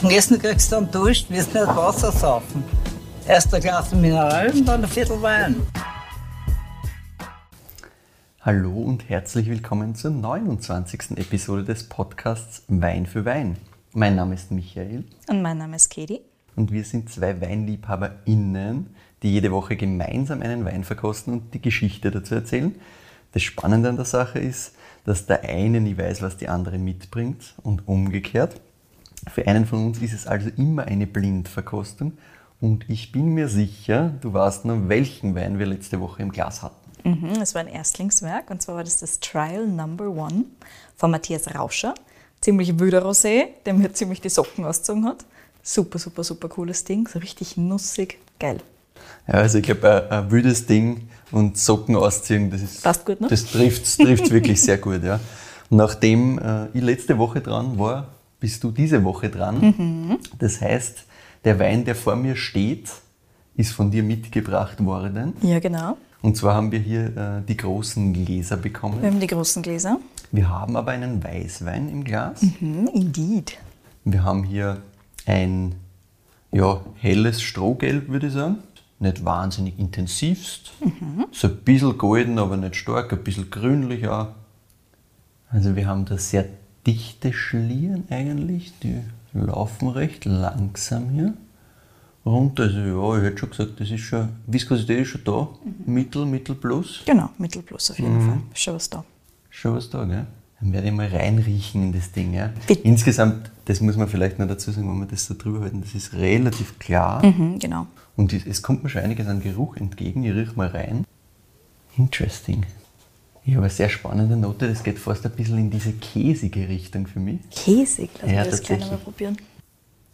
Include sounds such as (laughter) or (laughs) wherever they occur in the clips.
Am Essen kriegst du dann Durst, wirst nicht Wasser saufen. Erst ein Glas Mineral und dann ein Viertel Wein. Hallo und herzlich willkommen zur 29. Episode des Podcasts Wein für Wein. Mein Name ist Michael. Und mein Name ist Katie. Und wir sind zwei WeinliebhaberInnen, die jede Woche gemeinsam einen Wein verkosten und die Geschichte dazu erzählen. Das Spannende an der Sache ist, dass der eine nie weiß, was die andere mitbringt und umgekehrt. Für einen von uns ist es also immer eine Blindverkostung und ich bin mir sicher, du weißt noch, welchen Wein wir letzte Woche im Glas hatten. Mhm, es war ein Erstlingswerk und zwar war das das Trial Number One von Matthias Rauscher. Ziemlich wüder Rosé, der mir ziemlich die Socken ausgezogen hat. Super, super, super cooles Ding, so richtig nussig, geil. Ja, also ich glaube, ein, ein wildes Ding und Socken ausziehen, das ist, Passt gut, ne? das trifft trifft wirklich sehr gut. Ja. Nachdem äh, ich letzte Woche dran war, bist du diese Woche dran. Mhm. Das heißt, der Wein, der vor mir steht, ist von dir mitgebracht worden. Ja, genau. Und zwar haben wir hier äh, die großen Gläser bekommen. Wir haben die großen Gläser. Wir haben aber einen Weißwein im Glas. Mhm, indeed. Wir haben hier ein ja, helles Strohgelb, würde ich sagen. Nicht wahnsinnig intensivst. So ein bisschen golden, aber nicht stark. Ein bisschen grünlich auch. Also wir haben da sehr dichte Schlieren eigentlich. Die laufen recht langsam hier runter. Also ja, ich hätte schon gesagt, das ist schon, Viskosität ist schon da. Mittel, Mittel plus. Genau, Mittelplus auf jeden Fall. Ist schon was da. Schon was da, gell? Dann werde ich mal reinriechen in das Ding. Ja? Bitte. Insgesamt, das muss man vielleicht noch dazu sagen, wenn wir das so drüber halten, das ist relativ klar. Mhm, genau. Und es- kommt mir schon einiges an Geruch entgegen. Ich riech mal rein. Interesting. Ich habe eine sehr spannende Note, das geht fast ein bisschen in diese käsige Richtung für mich. Käsig, lass Ja, mich das tatsächlich. mal probieren.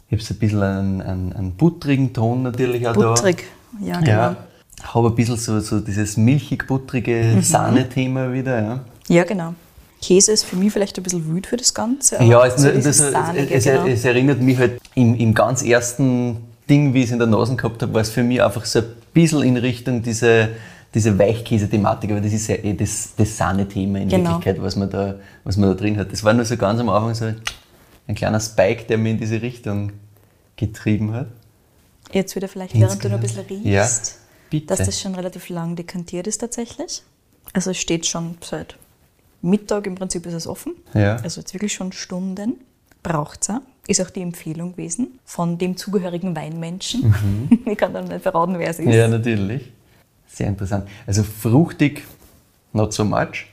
Ich habe so ein bisschen einen, einen, einen buttrigen Ton natürlich auch da. Butterig. Ja, genau. Ja. Habe ein bisschen so, so dieses milchig-buttrige Mhm. Sahne-Thema wieder. Ja. Ja, genau. Käse ist für mich vielleicht ein bisschen wüt für das Ganze. aber Ja, es, so das, es, Sahnige, es, genau. es erinnert mich halt im, im ganz ersten Ding, wie ich es in der Nase gehabt habe, war es für mich einfach so ein bisschen in Richtung diese, diese Weichkäse-Thematik, aber das ist ja eh das, das Sahne-Thema in Genau. Wirklichkeit, was man, da, was man da drin hat. Das war nur so ganz am Anfang so ein kleiner Spike, der mir in diese Richtung getrieben hat. Jetzt wieder vielleicht, während du noch ein bisschen Insgesamt. riechst, Ja, dass das schon relativ lang dekantiert ist tatsächlich. Also es steht schon seit Mittag im Prinzip ist es offen. Ja. Also jetzt wirklich schon Stunden. Braucht es auch. Ist auch die Empfehlung gewesen von dem zugehörigen Weinmenschen. (laughs) ich kann dann nicht verraten, wer es ist. Mhm. Ja, natürlich. Sehr interessant. Also fruchtig, not so much.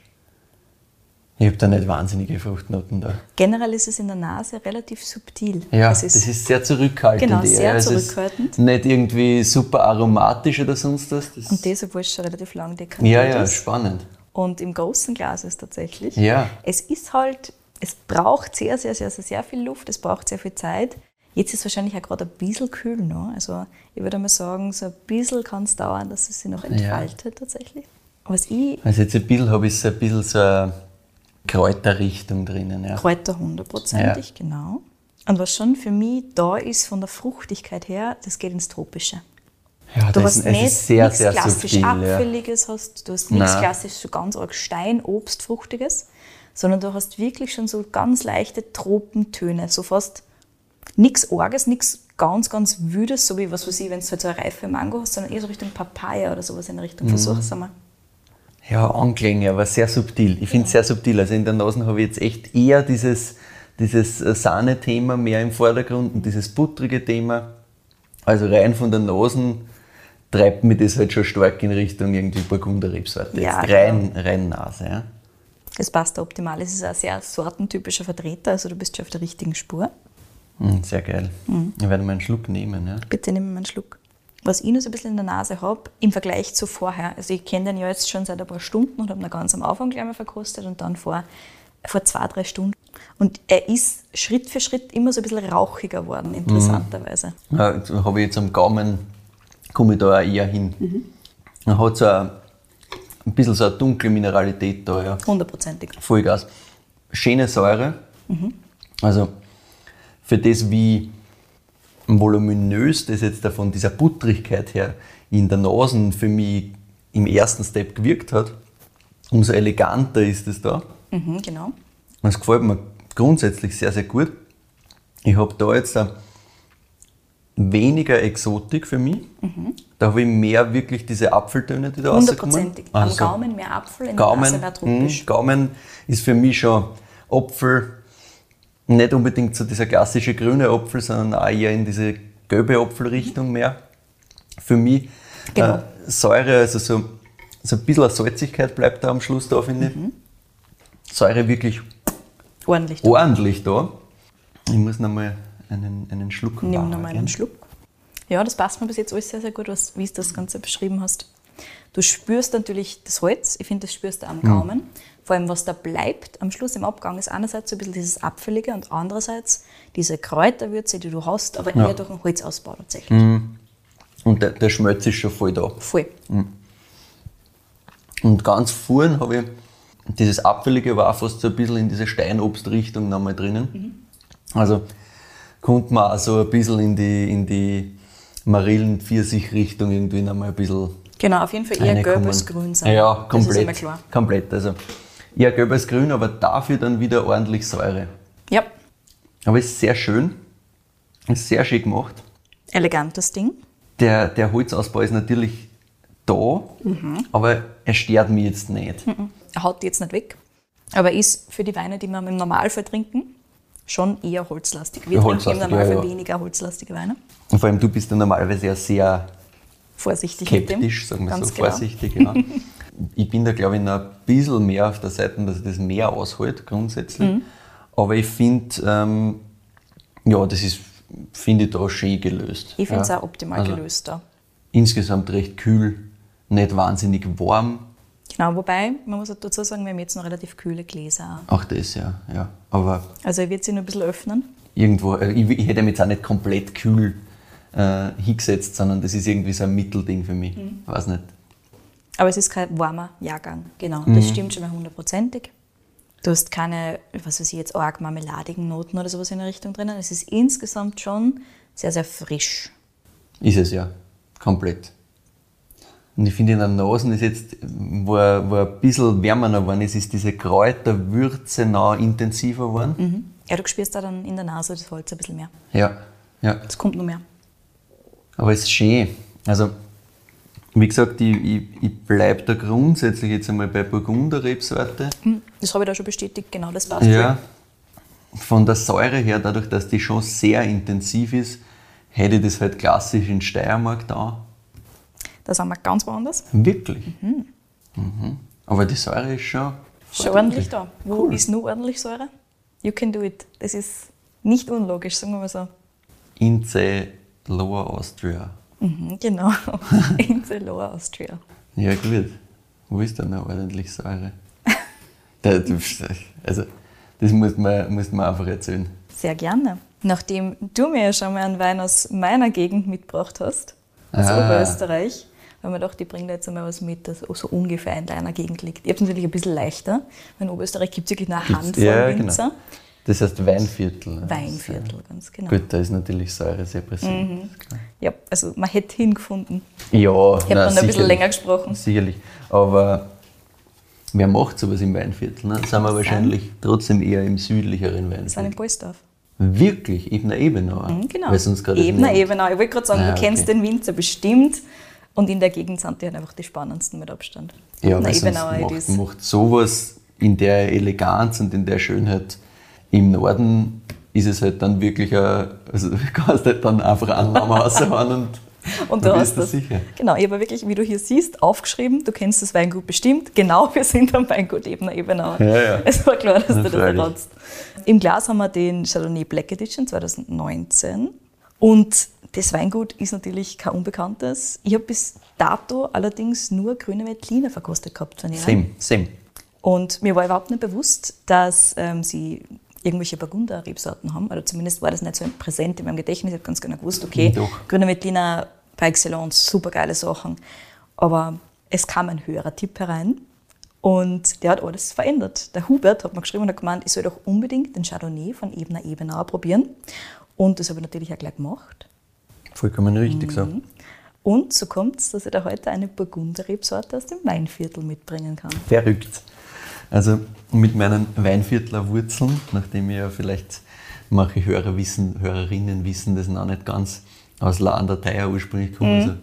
Ich habe da nicht wahnsinnige Fruchtnoten da. Generell ist es in der Nase relativ subtil. Ja, es das ist sehr zurückhaltend. Genau, eher. sehr ist zurückhaltend. Nicht irgendwie super aromatisch oder sonst was. Das und das, obwohl es schon relativ lang dekantiert ja, ja, ist. spannend. Und im großen Glas ist tatsächlich. Ja. Es ist halt, es braucht sehr, sehr, sehr, sehr, sehr viel Luft, es braucht sehr viel Zeit. Jetzt ist es wahrscheinlich auch gerade ein bisschen kühl noch. Also ich würde mal sagen, so ein bisschen kann es dauern, dass es sich noch entfaltet tatsächlich. Was ich, Also jetzt ein bisschen habe ich so ein bisschen so eine Kräuterrichtung drinnen. Ja. Kräuter hundertprozentig, genau. Und was schon für mich da ist von der Fruchtigkeit her, das geht ins Tropische. Ja, Du das hast nicht sehr, nichts sehr klassisch subtil. Ja. Abfälliges, hast, du hast nichts klassisch so ganz arg Stein, Obst, Fruchtiges, sondern du hast wirklich schon so ganz leichte Tropentöne, so fast nichts Orges, nichts ganz, ganz Wüdes, so wie was weiß ich, wenn du halt so eine reife Mango hast, sondern eher so Richtung Papaya oder sowas in der Mhm. Richtung. Versuch es einmal. Ja, Anklänge, aber sehr subtil. Ich finde es sehr subtil. Also in der Nase habe ich jetzt echt eher dieses, dieses äh, Sahne-Thema mehr im Vordergrund und dieses buttrige Thema. Also rein von der Nase treibt mich das halt schon stark in Richtung irgendwie Burgunder-Rebsorte. Ja, jetzt rein, rein Nase. Ja. Das passt da optimal. Es ist ein sehr sortentypischer Vertreter, also du bist schon auf der richtigen Spur. Mm, sehr geil. Mhm. Ich werde mal einen Schluck nehmen. Ja. Bitte nimm mal einen Schluck. Was ich noch so ein bisschen in der Nase habe, im Vergleich zu vorher, also ich kenne den ja jetzt schon seit ein paar Stunden und habe ihn ganz am Anfang gleich mal verkostet und dann vor, vor zwei, drei Stunden. Und er ist Schritt für Schritt immer so ein bisschen rauchiger geworden, interessanterweise. Ja, jetzt habe ich jetzt am Gaumen, komme ich da auch eher hin. Er hat so ein, ein bisschen so eine dunkle Mineralität da, ja. Hundertprozentig. Vollgas. Schöne Säure. Also für das, wie voluminös das jetzt von dieser Buttrigkeit her in der Nase für mich im ersten Step gewirkt hat, umso eleganter ist es da. Mhm, genau. Das gefällt mir grundsätzlich sehr, sehr gut. Ich habe da jetzt weniger Exotik für mich. Da habe ich mehr wirklich diese Apfeltöne, die da rauskommen. Hundertprozentig. Am Also, Gaumen mehr Apfel, in der Gaumen, Nase mehr tropisch. mh, Gaumen ist für mich schon Apfel, nicht unbedingt so dieser klassische grüne Apfel, sondern auch eher in diese gelbe Apfelrichtung mehr. Für mich Genau. äh, Säure, also so, so ein bisschen Salzigkeit bleibt da am Schluss da, finde Mhm. ich. Säure wirklich Ordentlich. ordentlich da. Ich muss nochmal einen, einen Schluck Nimm nochmal einen Schluck. Ja, das passt mir bis jetzt alles sehr, sehr gut, was, wie du das Ganze beschrieben hast. Du spürst natürlich das Holz, ich finde, das spürst du am Gaumen. Vor allem, was da bleibt am Schluss im Abgang, ist einerseits so ein bisschen dieses Apfelige und andererseits diese Kräuterwürze, die du hast, aber Ja. eher durch den Holzausbau tatsächlich. Und der, der Schmelz ist schon voll da. Voll. Und ganz vorn habe ich dieses Apfelige war fast so ein bisschen in diese Steinobstrichtung nochmal drinnen. Also konnte man auch so ein bisschen in die, in die Marillen-Pfirsich-Richtung irgendwie nochmal ein bisschen Genau, auf jeden Fall eher gelb als grün sein. Ja, Das ist komplett. immer klar. Komplett. Also eher gelb als grün, aber dafür dann wieder ordentlich Säure. Ja, Aber ist sehr schön. Ist sehr schön gemacht. elegantes Ding. Der, der Holzausbau ist natürlich da, aber er stört mich jetzt nicht. Er haut die jetzt nicht weg, aber ist für die Weine, die wir im Normalfall trinken, schon eher holzlastig. Wir Ja, trinken im Normalfall ja, ja. weniger holzlastige Weine. Und vor allem du bist ja normalerweise ja sehr Vorsichtig mit dem. skeptisch, sagen wir Ganz so, genau. vorsichtig. Ja. (laughs) ich bin da, glaube ich, noch ein bisschen mehr auf der Seite, dass ich das mehr aushält, grundsätzlich. Mhm. Aber ich finde, ähm, ja, das ist, finde ich da schön gelöst. Ich finde es ja. auch optimal Also gelöst da. Insgesamt recht kühl, nicht wahnsinnig warm. Genau, wobei, man muss auch dazu sagen, wir haben jetzt noch relativ kühle Gläser. auch. Das, ja. ja. Aber Also er wird sich noch ein bisschen öffnen. irgendwo, äh, ich, ich hätte mich jetzt auch nicht komplett kühl äh, hingesetzt, sondern das ist irgendwie so ein Mittelding für mich. Mhm. Weiß nicht. Aber es ist kein warmer Jahrgang. Genau, Mhm. das stimmt schon mal hundertprozentig. Du hast keine, was weiß ich jetzt, arg marmeladigen Noten oder sowas in der Richtung drinnen. Es ist insgesamt schon sehr, sehr frisch. Ist es ja. Komplett. Und ich finde, in der Nase ist jetzt, wo, er- wo er ein bisschen wärmer noch geworden ist, ist diese Kräuterwürze noch intensiver geworden. Mhm. Ja, du spürst da dann in der Nase das Holz ein bisschen mehr. Ja, ja. Es kommt noch mehr. Aber es ist schön. Also, wie gesagt, ich, ich, ich bleibe da grundsätzlich jetzt einmal bei Burgunder-Rebsorte. Hm, Das habe ich da schon bestätigt, genau, das passt. Ja. Von der Säure her, dadurch, dass die schon sehr intensiv ist, hätte ich das halt klassisch in Steiermark da. Da sind wir ganz woanders. Wirklich. Mhm. Aber die Säure ist schon. Schon ordentlich da. Wo ist nur ordentlich Säure? You can do it. Das ist nicht unlogisch, sagen wir mal so. Inze Lower Austria. Mhm, genau. (laughs) In the Lower Austria. Ja, gut. Wo ist denn noch ordentlich Säure? (laughs) Also, das muss man, muss man einfach erzählen. Sehr gerne. Nachdem du mir ja schon mal einen Wein aus meiner Gegend mitgebracht hast, aus Ah. Oberösterreich, haben wir gedacht, ich bringe da jetzt einmal was mit, das so ungefähr in deiner Gegend liegt. Ihr habt natürlich ein bisschen leichter, weil in Oberösterreich gibt es wirklich nur eine Handvoll ja, Winzer. genau. Das heißt Weinviertel. Weinviertel, ganz genau. Gut, da ist natürlich Säure sehr präsent. klar. Ja, also man hätte hingefunden. Ja, Ich habe na, dann ein bisschen länger gesprochen. Sicherlich. Aber wer macht sowas im Weinviertel? Ne? Sind wir wahrscheinlich trotzdem eher im südlicheren Das war in Weinviertel. Polsdorf. Wirklich? Ebner Ebenau? Mhm, Genau. Ebner, nennt. Ebenau. Ich wollte gerade sagen, Ah, du kennst okay. den Winzer bestimmt. Und in der Gegend sind die halt einfach die spannendsten mit Abstand. Ja, Ebner, Ebenauer macht, macht sowas in der Eleganz und in der Schönheit im Norden ist es halt dann wirklich ein, also (laughs) du kannst halt dann einfach Annahmen raushauen und, (laughs) Und du bist hast du das. sicher. Genau, ich habe wirklich, wie du hier siehst, aufgeschrieben, du kennst das Weingut bestimmt. Genau, wir sind am Weingut Ebner Ebenauer. Ja, ja. Es war klar, dass Na, du das erratst. Im Glas haben wir den Chardonnay Black Edition 2019. Und das Weingut ist natürlich kein Unbekanntes. Ich habe bis dato allerdings nur grüne Veltliner verkostet gehabt. Same, same. Und mir war überhaupt nicht bewusst, dass ähm, sie irgendwelche Burgunder-Rebsorten haben. Oder zumindest war das nicht so präsent in meinem Gedächtnis. Ich habe ganz genau gewusst, okay, Doch. Grüner Veltliner par excellence, super geile Sachen. Aber es kam ein höherer Tipp herein und der hat alles verändert. Der Hubert hat mir geschrieben und hat gemeint, ich soll doch unbedingt den Chardonnay von Ebner Ebenauer probieren. Und das habe ich natürlich auch gleich gemacht. Vollkommen richtig so. Mhm. Und so kommt es, dass ich da heute eine Burgunder-Rebsorte aus dem Weinviertel mitbringen kann. Verrückt. Also mit meinen Weinviertler Wurzeln, nachdem ich ja vielleicht manche Hörer wissen, Hörerinnen wissen das noch nicht ganz, aus La an der Theier ursprünglich kommen. Mhm. Also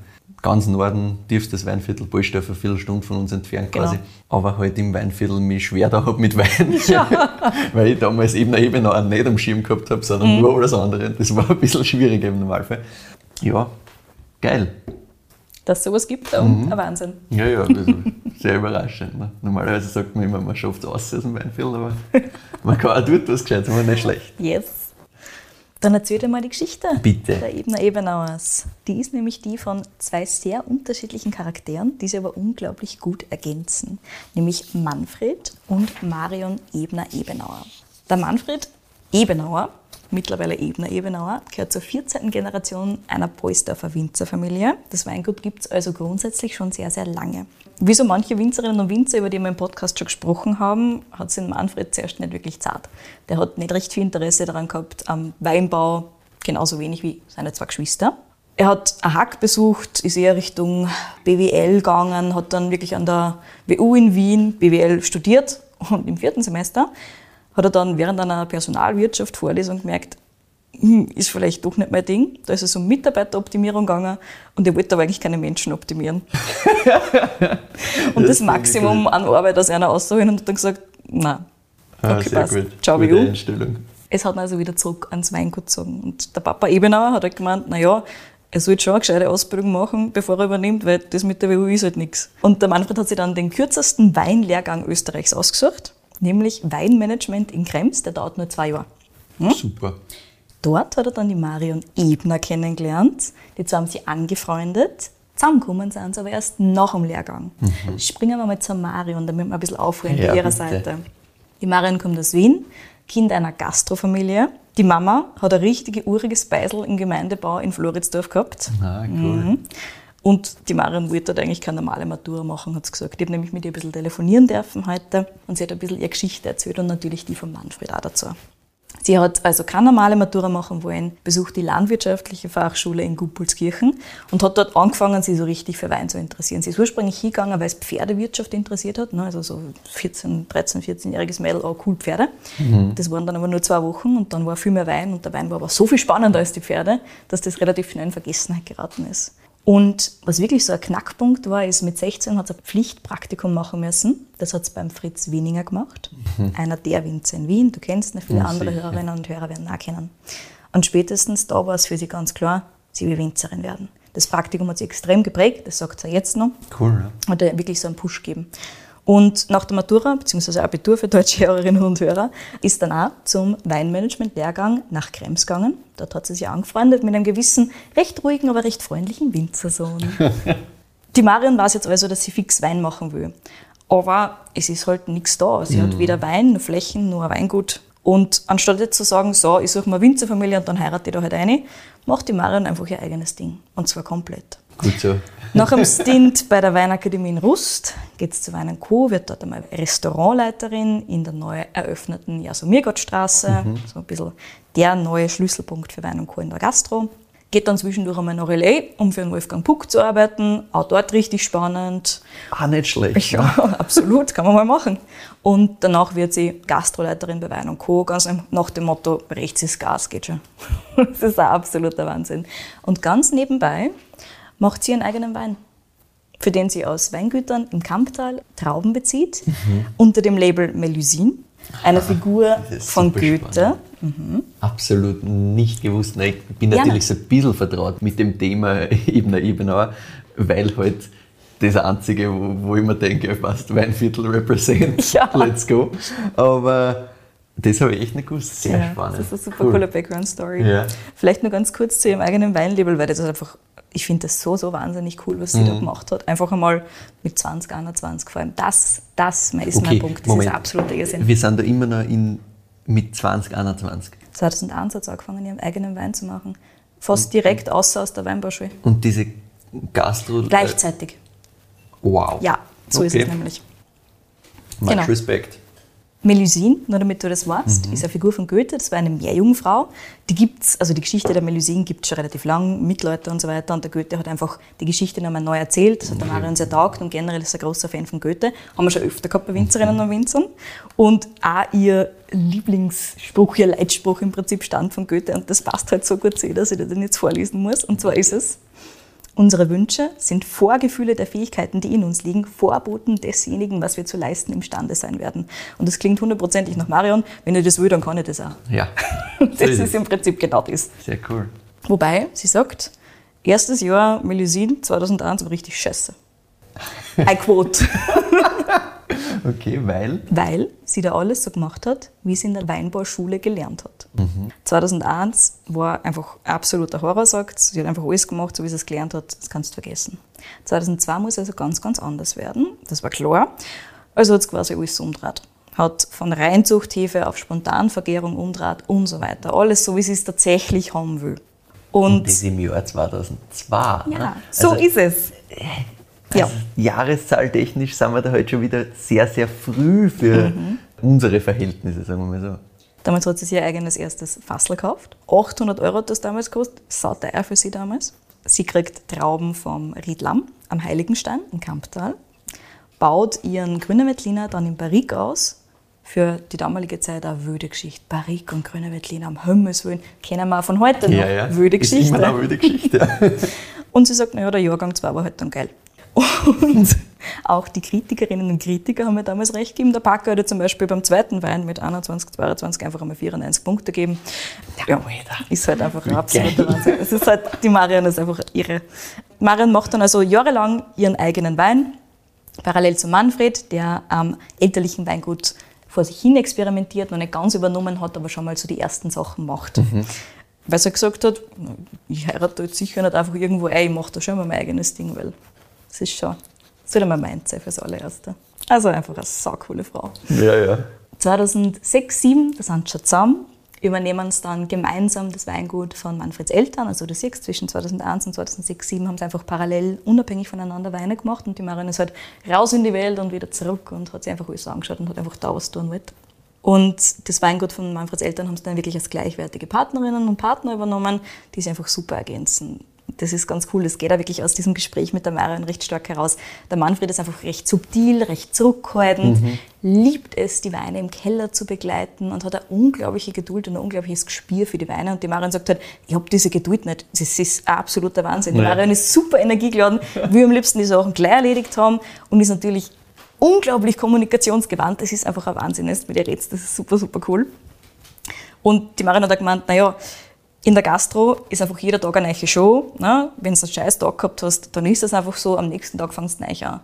ganz Norden, tiefstes Weinviertel, Polsdorf, eine Viertelstunde von uns entfernt Genau. quasi. Aber halt im Weinviertel mich schwer da hab mit Wein. (laughs) (laughs) Weil ich damals eben eine Ebene nicht am Schirm gehabt habe, sondern Mhm. nur alles andere. Das war ein bisschen schwieriger im Normalfall. Ja, geil. Dass es sowas gibt, Mhm. ein Wahnsinn. Ja, ja, das ist sehr überraschend. Ne? Normalerweise sagt man immer, man schafft es aus aus dem Weinviertel, aber (laughs) man kann auch dort was Gescheites, aber nicht schlecht. Yes. Dann erzähl dir mal die Geschichte Bitte. der Ebner Ebenauers. Die ist nämlich die von zwei sehr unterschiedlichen Charakteren, die sie aber unglaublich gut ergänzen. Nämlich Manfred und Marion Ebner-Ebenauer. Der Manfred Ebenauer, mittlerweile Ebner-Ebenauer, gehört zur 14. Generation einer Polsdorfer Winzerfamilie. Das Weingut gibt es also grundsätzlich schon sehr, sehr lange. Wie so manche Winzerinnen und Winzer, über die wir im Podcast schon gesprochen haben, hat sich Manfred zuerst nicht wirklich zart. Der hat nicht recht viel Interesse daran gehabt am Weinbau, genauso wenig wie seine zwei Geschwister. Er hat ein Hack besucht, ist eher Richtung BWL gegangen, hat dann wirklich an der WU in Wien BWL studiert und im vierten Semester hat er dann während einer Personalwirtschaft Vorlesung gemerkt, hm, ist vielleicht doch nicht mein Ding. Da ist es um Mitarbeiteroptimierung gegangen und er wollte aber eigentlich keine Menschen optimieren. (laughs) und das, Das Maximum an Arbeit aus einer auszuholen und hat dann gesagt, nein, Ah, okay, sehr passt. gut. Ciao, Gute. Einstellung. Es hat ihn also wieder zurück ans Weingut gezogen. Und der Papa Ebenauer hat halt gemeint, naja, er sollte schon eine gescheite Ausbildung machen, bevor er übernimmt, weil das mit der WU ist halt nichts. Und der Manfred hat sich dann den kürzesten Weinlehrgang Österreichs ausgesucht, nämlich Weinmanagement in Krems, der dauert nur zwei Jahre. Hm? Super. Dort hat er dann die Marion Ebner kennengelernt. Die zwei haben sich angefreundet. Zusammengekommen sind sie aber erst nach dem Lehrgang. Springen wir mal zur Marion, damit wir ein bisschen aufholen Ja, bei ihrer bitte. Seite. Die Marion kommt aus Wien, Kind einer Gastrofamilie. Die Mama hat ein richtig uriges Beisel im Gemeindebau in Floridsdorf gehabt. Ah, cool. Mhm. Und die Marion wollte dort eigentlich keine normale Matura machen, hat sie gesagt. Ich habe nämlich mit ihr ein bisschen telefonieren dürfen heute und sie hat ein bisschen ihre Geschichte erzählt und natürlich die von Manfred auch dazu. Sie hat also keine normale Matura machen wollen, besucht die landwirtschaftliche Fachschule in Guppolskirchen und hat dort angefangen, sich so richtig für Wein zu interessieren. Sie ist ursprünglich hingegangen, weil es Pferdewirtschaft interessiert hat, ne? also so 14, 13, 14-jähriges Mädel, oh cool, Pferde. Das waren dann aber nur zwei Wochen und dann war viel mehr Wein und der Wein war aber so viel spannender als die Pferde, dass das relativ schnell in Vergessenheit geraten ist. Und was wirklich so ein Knackpunkt war, ist, mit 16 hat sie ein Pflichtpraktikum machen müssen. Das hat sie beim Fritz Wieninger gemacht. Einer der Winzer in Wien. Du kennst ihn, viele Ja, andere sicher. Hörerinnen und Hörer werden ihn auch kennen. Und spätestens da war es für sie ganz klar, sie will Winzerin werden. Das Praktikum hat sie extrem geprägt, das sagt sie jetzt noch Cool, ja. hat er wirklich so einen Push gegeben. Und nach der Matura, beziehungsweise Abitur für deutsche Hörerinnen und Hörer, ist dann auch zum Weinmanagement-Lehrgang nach Krems gegangen. Dort hat sie sich angefreundet mit einem gewissen, recht ruhigen, aber recht freundlichen Winzersohn. (laughs) Die Marion weiß jetzt also, dass sie fix Wein machen will. Aber es ist halt nichts da. Sie hat weder Wein, noch Flächen, noch ein Weingut. Und anstatt jetzt zu sagen, so, ich suche mir eine Winzerfamilie und dann heirate ich da halt eine, macht die Marion einfach ihr eigenes Ding. Und zwar komplett. Gut so. Nach einem Stint bei der Weinakademie in Rust geht es zu Wein Co., wird dort einmal Restaurantleiterin in der neu eröffneten Jasomirgottstraße, so ein bisschen der neue Schlüsselpunkt für Wein Co. in der Gastro. Geht dann zwischendurch einmal nach L.A., um für den Wolfgang Puck zu arbeiten, auch dort richtig spannend. Ah, nicht schlecht. Ja, (laughs) absolut, kann man mal machen. Und danach wird sie Gastroleiterin bei Wein Co., ganz nach dem Motto, rechts ist Gas, geht schon. (laughs) Das ist ein absoluter Wahnsinn. Und ganz nebenbei macht sie ihren eigenen Wein, für den sie aus Weingütern im Kamptal Trauben bezieht, unter dem Label Melusine, eine Figur Mhm. das ist von Goethe. spannend. Absolut nicht gewusst. Nein, ich bin Ja, natürlich ne? so ein bisschen vertraut mit dem Thema (laughs) Ebner Ebenauer, weil halt das Einzige, wo, wo ich mir denke, passt, Weinviertel represent, Ja. let's go. Aber das habe ich echt nicht gewusst. Sehr Ja, spannend. Das ist eine super Cool. coole Background-Story. Ja. Vielleicht nur ganz kurz zu ihrem eigenen Weinlabel, weil das ist einfach, ich finde das so, so wahnsinnig cool, was sie Mhm. da gemacht hat. Einfach einmal mit 20, 21 vor allem. Das, das ist mein Punkt. Das Moment. ist absoluter Irrsinn. Wir sind da immer noch in, mit 20, 21. 2001 hat sie angefangen, ihren eigenen Wein zu machen. Mhm. Fast direkt außer aus der Weinbauschule. Und diese Gastro... Gleichzeitig. Wow. Ja, so ist Okay. es nämlich. Much genau. respect. Melusine, nur damit du das weißt, ist eine Figur von Goethe, das war eine Meerjungfrau. Die gibt's, also die Geschichte der Melusine gibt es schon relativ lang, Mittelalter und so weiter. Und der Goethe hat einfach die Geschichte nochmal neu erzählt. Das hat der Marion sehr taugt und generell ist er ein großer Fan von Goethe. Haben wir schon öfter gehabt bei Winzerinnen und Winzern. Und auch ihr Lieblingsspruch, ihr Leitspruch im Prinzip stand von Goethe. Und das passt halt so gut zu ihr, dass ich den jetzt vorlesen muss. Und zwar ist es, Unsere Wünsche sind Vorgefühle der Fähigkeiten, die in uns liegen, Vorboten desjenigen, was wir zu leisten imstande sein werden. Und das klingt hundertprozentig nach Marion. Wenn ich das will, dann kann ich das auch. Ja. (laughs) Das ist im Prinzip genau das. Sehr cool. Wobei, sie sagt, erstes Jahr Melusine 2001 war richtig scheiße. Ein Quote. (laughs) Okay, weil? Weil sie da alles so gemacht hat, wie sie in der Weinbauschule gelernt hat. 2001 war einfach absoluter Horror, sagt sie. Sie hat einfach alles gemacht, so wie sie es gelernt hat. Das kannst du vergessen. 2002 muss also ganz, ganz anders werden. Das war klar. Also hat es quasi alles umdreht. Hat von Reinzuchthefe auf Spontanvergärung umdreht und so weiter. Alles so, wie sie es tatsächlich haben will. Und, Das im Jahr 2002. ja, ne? so also, ist es. Ja. Also Jahreszahltechnisch sind wir da heute schon wieder sehr, sehr früh für Mhm. unsere Verhältnisse, sagen wir mal so. Damals hat sie sich ihr eigenes erstes Fassel gekauft. 800 Euro hat das damals gekostet. Sauteuer für sie damals. Sie kriegt Trauben vom Riedlamm am Heiligenstein in Kamptal. Baut ihren Grüner Veltliner dann in Barrique aus. Für die damalige Zeit eine wilde Geschichte. Barrique und Grüner Veltliner am Himmels Willen. Kennen wir auch von heute noch. Wilde Ist Geschichte. immer noch eine wilde Geschichte. (laughs) Und sie sagt, naja, der Jahrgang 2 war halt dann geil. Und (laughs) auch die Kritikerinnen und Kritiker haben mir damals recht gegeben. Der Packer hat ja zum Beispiel beim zweiten Wein mit 21, 22 einfach einmal 94 Punkte gegeben. Ja, ist halt einfach ein absoluter Wahnsinn. Es ist halt, die Marion ist einfach irre. Marion macht dann also jahrelang ihren eigenen Wein, parallel zu Manfred, der am elterlichen Weingut vor sich hin experimentiert, noch nicht ganz übernommen hat, aber schon mal so die ersten Sachen macht. Weil sie gesagt hat, ich heirate jetzt sicher nicht einfach irgendwo ein, ich mache da schon mal mein eigenes Ding, weil das ist schon, das wird einmal meins sein fürs allererste. Also einfach eine saucoole Frau. ja, ja. 2006, 2007, da sind sie schon zusammen, übernehmen sie dann gemeinsam das Weingut von Manfreds Eltern. Also du siehst, zwischen 2001 und 2006, 2007 haben sie einfach parallel unabhängig voneinander Weine gemacht und die Marion ist halt raus in die Welt und wieder zurück und hat sich einfach alles angeschaut und hat einfach da was tun wollen. Und das Weingut von Manfreds Eltern haben sie dann wirklich als gleichwertige Partnerinnen und Partner übernommen, die sich einfach super ergänzen. Das ist ganz cool. Das geht auch wirklich aus diesem Gespräch mit der Marion recht stark heraus. Der Manfred ist einfach recht subtil, recht zurückhaltend, liebt es, die Weine im Keller zu begleiten und hat eine unglaubliche Geduld und ein unglaubliches Gespür für die Weine. Und die Marion sagt halt, ich habe diese Geduld nicht. Das ist absoluter Wahnsinn. Die Ja. Marion ist super energiegeladen, will am liebsten die Sachen gleich erledigt haben und ist natürlich unglaublich kommunikationsgewandt. Das ist einfach ein Wahnsinn, mit ihr redest. Das ist super, super cool. Und die Marion hat auch gemeint, naja, in der Gastro ist einfach jeder Tag eine neue Show. Ne? Wenn du einen scheiß Tag gehabt hast, dann ist das einfach so, am nächsten Tag fängst du neu an.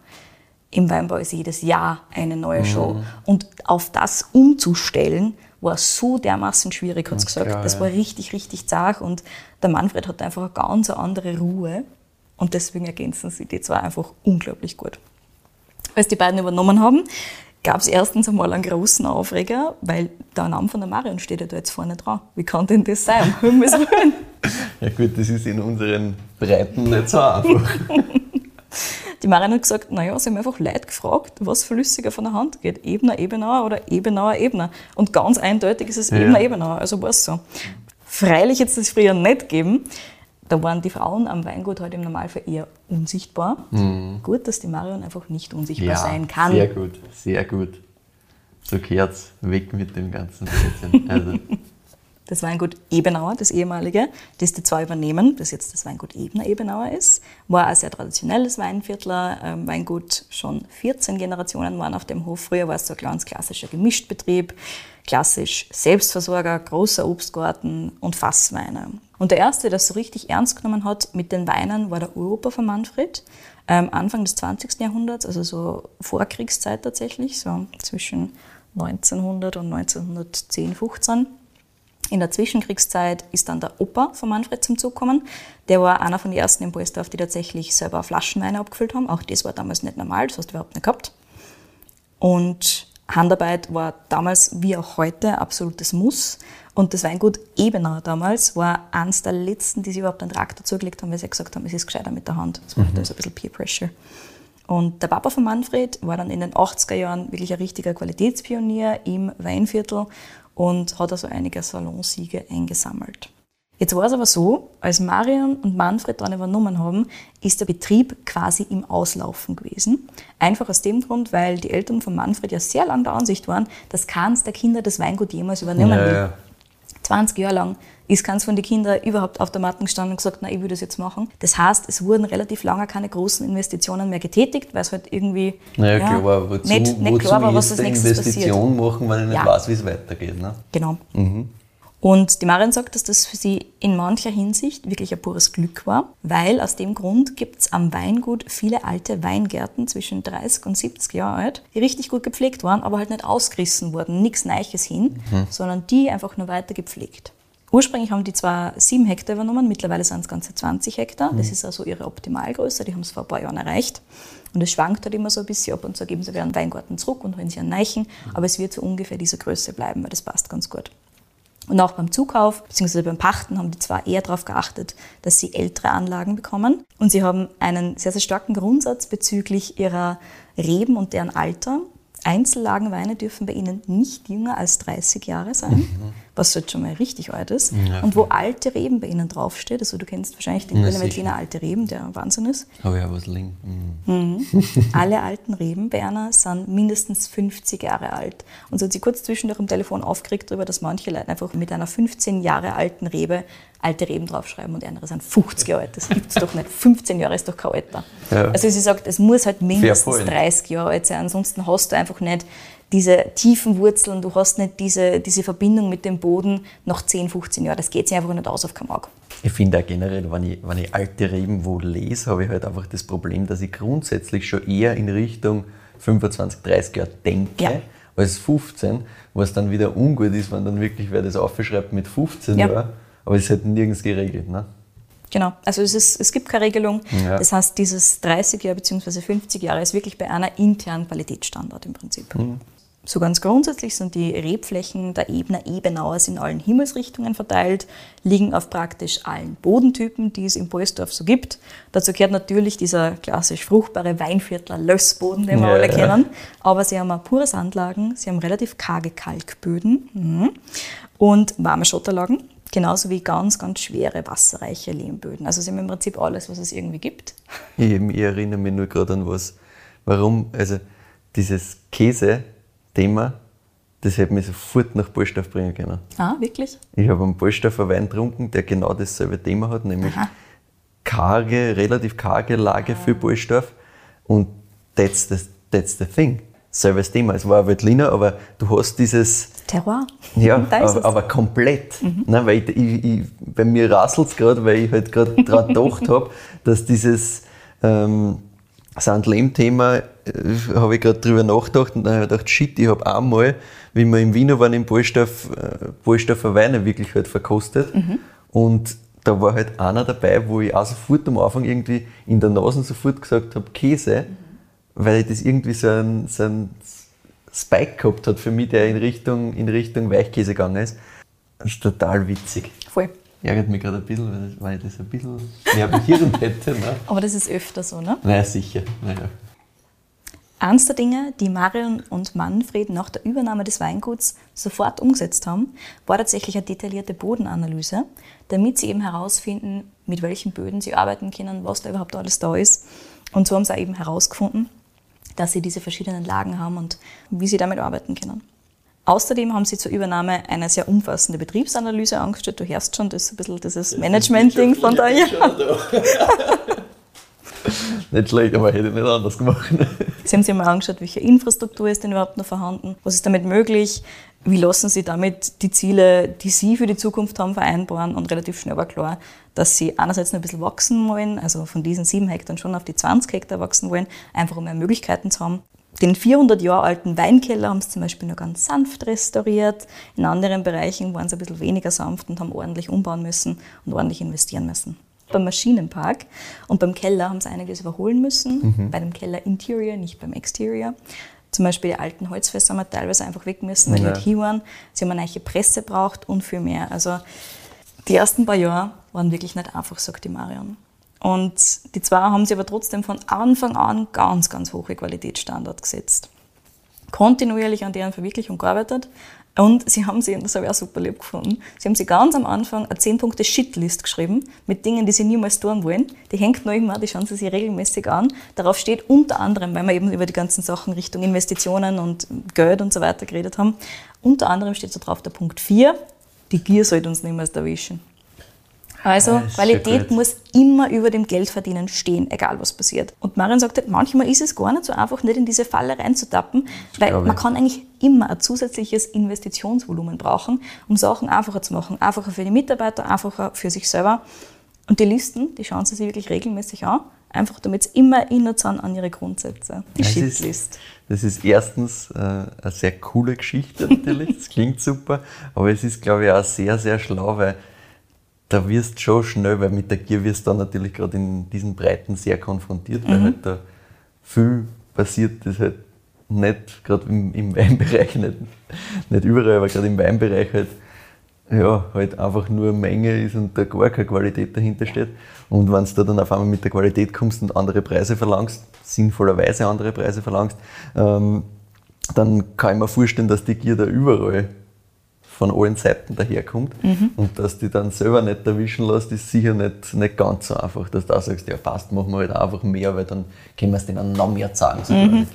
Im Weinbau ist jedes Jahr eine neue Show. Und auf das umzustellen, war so dermaßen schwierig, hat gesagt. klar, das ja. war richtig, richtig zart. Und der Manfred hat einfach eine ganz andere Ruhe. Und deswegen ergänzen sie die zwei einfach unglaublich gut. Als die beiden übernommen haben, gab es erstens einmal einen großen Aufreger, weil der Name von der Marion steht ja da jetzt vorne dran. Wie kann denn das sein? (laughs) Um Himmels Willen. Ja gut, das ist in unseren Breiten nicht so einfach. (laughs) Die Marion hat gesagt, naja, sie haben einfach Leute gefragt, was flüssiger von der Hand geht. Ebener, Ebenauer oder Ebenauer, Ebner. Und ganz eindeutig ist es Ja. Ebener, Ebenauer, also war es so. Freilich es das früher nicht gegeben. Da waren die Frauen am Weingut halt im Normalfall eher unsichtbar. Gut, dass die Marion einfach nicht unsichtbar Ja, sein kann. sehr gut, sehr gut. So kehrt's weg mit dem ganzen Blödsinn. Also, (laughs) das Weingut Ebenauer, das ehemalige, das die zwei übernehmen, das jetzt das Weingut Ebner Ebenauer ist, war ein sehr traditionelles Weinviertler, ähm, Weingut, schon 14 Generationen waren auf dem Hof. Früher war es so ein ganz klassischer Gemischtbetrieb, klassisch Selbstversorger, großer Obstgarten und Fassweine. Und der erste, der das so richtig ernst genommen hat mit den Weinen, war der Europa von Manfred. Ähm, Anfang des 20. Jahrhunderts, also so Vorkriegszeit tatsächlich, so zwischen 1900 und 1910, 15. In der Zwischenkriegszeit ist dann der Opa von Manfred zum Zug gekommen. Der war einer von den ersten in Boisdorf, die tatsächlich selber Flaschenweine abgefüllt haben. Auch das war damals nicht normal, das hast du überhaupt nicht gehabt. Und Handarbeit war damals wie auch heute absolutes Muss. Und das Weingut Ebener damals war eines der letzten, die sich überhaupt einen Traktor zugelegt haben, weil sie gesagt haben, es ist gescheiter mit der Hand. Das macht also ein bisschen Peer Pressure. Und der Papa von Manfred war dann in den 80er Jahren wirklich ein richtiger Qualitätspionier im Weinviertel und hat also einige Salonsiege eingesammelt. Jetzt war es aber so, als Marion und Manfred dann übernommen haben, ist der Betrieb quasi im Auslaufen gewesen. Einfach aus dem Grund, weil die Eltern von Manfred ja sehr lange der Ansicht waren, dass keins der Kinder das Weingut jemals übernehmen Ja, will. ja. 20 Jahre lang ist keins von den Kindern überhaupt auf der Matte gestanden und gesagt, na, ich will das jetzt machen. Das heißt, es wurden relativ lange keine großen Investitionen mehr getätigt, weil es halt irgendwie Naja, klar, aber wozu, nicht, nicht wozu klar war, was als nächstes passiert. Investition machen, wenn ich nicht Ja. weiß, wie es weitergeht? Ne? Genau. Und die Marion sagt, dass das für sie in mancher Hinsicht wirklich ein pures Glück war, weil aus dem Grund gibt es am Weingut viele alte Weingärten zwischen 30 und 70 Jahre alt, die richtig gut gepflegt waren, aber halt nicht ausgerissen wurden, nichts Neues hin, sondern die einfach nur weiter gepflegt. Ursprünglich haben die zwar sieben Hektar übernommen, mittlerweile sind es ganze 20 Hektar. Das ist also ihre Optimalgröße, die haben es vor ein paar Jahren erreicht. Und es schwankt halt immer so ein bisschen ab und zu geben sie wieder einen Weingarten zurück und holen sie einen Neichen, aber es wird so ungefähr diese Größe bleiben, weil das passt ganz gut. Und auch beim Zukauf bzw. beim Pachten haben die zwar eher darauf geachtet, dass sie ältere Anlagen bekommen. Und sie haben einen sehr, sehr starken Grundsatz bezüglich ihrer Reben und deren Alter. Einzellagenweine dürfen bei ihnen nicht jünger als 30 Jahre sein, was halt schon mal richtig alt ist. Ja. Und wo alte Reben bei ihnen draufsteht, also du kennst wahrscheinlich den Ja, Alte Reben, der Wahnsinn ist. Habe ich auch was liegen. Mhm. Alle alten Reben bei einer sind mindestens 50 Jahre alt. Und so hat sie kurz zwischendurch am Telefon aufgeregt darüber, dass manche Leute einfach mit einer 15 Jahre alten Rebe alte Reben draufschreiben und andere sind 50 Jahre alt. Das gibt's doch nicht. 15 Jahre ist doch kein Alter. Ja. Also sie sagt, es muss halt mindestens point. 30 Jahre alt sein, ansonsten hast du einfach nicht diese tiefen Wurzeln, du hast nicht diese, diese Verbindung mit dem Boden nach 10, 15 Jahren. Das geht sich einfach nicht aus auf keinen Auge. Ich finde auch generell, wenn ich, wenn ich alte Reben wo lese, habe ich halt einfach das Problem, dass ich grundsätzlich schon eher in Richtung 25, 30 Jahre denke, Ja. als 15, was dann wieder ungut ist, wenn dann wirklich wer das aufschreibt mit 15 Ja. Jahren, aber es ist halt nirgends geregelt. Ne? Genau, also es, ist, es gibt keine Regelung. Ja. Das heißt, dieses 30 Jahre bzw. 50 Jahre ist wirklich bei einer internen Qualitätsstandard im Prinzip. So ganz grundsätzlich sind die Rebflächen der Ebner Ebenauers in allen Himmelsrichtungen verteilt, liegen auf praktisch allen Bodentypen, die es im Polsdorf so gibt. Dazu gehört natürlich dieser klassisch fruchtbare Weinviertler Lössboden, den wir Ja, alle ja. kennen. Aber sie haben auch pure Sandlagen, sie haben relativ karge Kalkböden mhm. und warme Schotterlagen, genauso wie ganz, ganz schwere, wasserreiche Lehmböden. Also sie haben im Prinzip alles, was es irgendwie gibt. (laughs) Ich, ich erinnere mich nur gerade an was, warum, also dieses Käse-Thema, das hätte mich sofort nach Polstaff bringen können. Ah, wirklich? Ich habe einen Polstaffer Wein getrunken, der genau dasselbe Thema hat, nämlich Aha. karge, relativ karge Lage für Polstaff. Und that's the, that's the thing. Selbes Thema. Es war ein Veltliner, aber du hast dieses, Terroir. ja, aber, aber komplett. Ne, weil ich, ich, ich, bei mir rasselt es gerade, weil ich halt gerade (laughs) daran gedacht habe, dass dieses ähm, Sandlehm-Thema, äh, habe ich gerade drüber nachgedacht und dann habe ich gedacht, shit, ich habe einmal, wie wir im Wiener waren, im Polstaff, äh, Polstaffer Weine wirklich halt verkostet. Mhm. Und da war halt einer dabei, wo ich auch sofort am Anfang irgendwie in der Nase sofort gesagt habe, Käse, weil das irgendwie so ein, so ein Spike gehabt hat für mich, der in Richtung, in Richtung Weichkäse gegangen ist. Das ist total witzig. Voll. Ärgert mich gerade ein bisschen, weil, ich das ein bisschen mehr behirnt (laughs) hätte. Ne? Aber das ist öfter so, ne? Naja, sicher. Naja. Eines der Dinge, die Marion und Manfred nach der Übernahme des Weinguts sofort umgesetzt haben, war tatsächlich eine detaillierte Bodenanalyse, damit sie eben herausfinden, mit welchen Böden sie arbeiten können, was da überhaupt alles da ist. Und so haben sie auch eben herausgefunden, dass sie diese verschiedenen Lagen haben und wie sie damit arbeiten können. Außerdem haben sie zur Übernahme eine sehr umfassende Betriebsanalyse angestellt. Du hörst schon, das ist ein bisschen dieses Management-Ding von da. Ja. (laughs) Nicht schlecht, aber hätte ich nicht anders gemacht. Sie haben sich mal angeschaut, welche Infrastruktur ist denn überhaupt noch vorhanden, was ist damit möglich, wie lassen Sie damit die Ziele, die Sie für die Zukunft haben, vereinbaren und relativ schnell war klar, dass Sie einerseits noch ein bisschen wachsen wollen, also von diesen sieben Hektar schon auf die 20 Hektar wachsen wollen, einfach um mehr Möglichkeiten zu haben. Den 400 Jahre alten Weinkeller haben sie zum Beispiel noch ganz sanft restauriert. In anderen Bereichen waren sie ein bisschen weniger sanft und haben ordentlich umbauen müssen und ordentlich investieren müssen. Beim Maschinenpark und beim Keller haben sie einiges überholen müssen. Bei dem Keller Interior, nicht beim Exterior. Zum Beispiel die alten Holzfässer haben wir teilweise einfach weg müssen, weil die Ja. nicht hier waren. Sie haben eine neue Presse braucht und viel mehr. Also die ersten paar Jahre waren wirklich nicht einfach, sagt die Marion. Und die zwei haben sich aber trotzdem von Anfang an ganz, ganz hohe Qualitätsstandard gesetzt. Kontinuierlich an deren Verwirklichung gearbeitet. Und sie haben sie, das habe ich auch super lieb gefunden, sie haben sie ganz am Anfang eine 10-Punkte-Shitlist geschrieben mit Dingen, die sie niemals tun wollen. Die hängt noch immer, die schauen sie sich regelmäßig an. Darauf steht unter anderem, weil wir eben über die ganzen Sachen Richtung Investitionen und Geld und so weiter geredet haben, unter anderem steht so drauf der Punkt 4, die Gier sollte uns niemals erwischen. Also ist Qualität muss immer über dem Geldverdienen stehen, egal was passiert. Und Marion sagt, halt, manchmal ist es gar nicht so einfach, nicht in diese Falle reinzutappen, weil man kann eigentlich immer ein zusätzliches Investitionsvolumen brauchen, um Sachen einfacher zu machen. Einfacher für die Mitarbeiter, einfacher für sich selber. Und die Listen, die schauen sie sich wirklich regelmäßig an, einfach damit sie immer erinnert sind an ihre Grundsätze. Die Das ist- Shitlist. Das ist erstens äh, eine sehr coole Geschichte natürlich, das klingt super, aber es ist, glaube ich, auch sehr, sehr schlau, weil da wirst schon schnell, weil mit der Gier wirst du dann natürlich gerade in diesen Breiten sehr konfrontiert, weil halt da viel passiert, das halt nicht, gerade im, im Weinbereich, nicht, nicht überall, aber gerade im Weinbereich halt, ja, halt einfach nur Menge ist und da gar keine Qualität dahinter steht. Und wenn du da dann auf einmal mit der Qualität kommst und andere Preise verlangst, sinnvollerweise andere Preise verlangst, ähm, dann kann ich mir vorstellen, dass die Gier da überall von allen Seiten daherkommt und dass die dann selber nicht erwischen lässt, ist sicher nicht, nicht ganz so einfach, dass du da sagst, ja passt, machen wir halt einfach mehr, weil dann können wir es denen noch mehr zahlen. So quasi.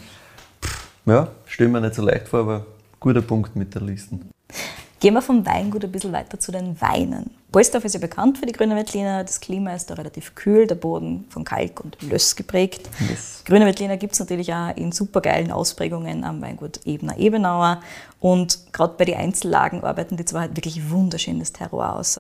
Ja, stellen mir nicht so leicht vor, aber guter Punkt mit der Listen. Gehen wir vom Weingut ein bisschen weiter zu den Weinen. Polsdorf ist ja bekannt für die grüne Veltliner. Das Klima ist da relativ kühl, der Boden von Kalk und Löss geprägt. Yes. Grüne Veltliner gibt es natürlich auch in supergeilen Ausprägungen am Weingut Ebner Ebenauer. Und gerade bei den Einzellagen arbeiten die zwar halt wirklich wunderschön das Terroir aus.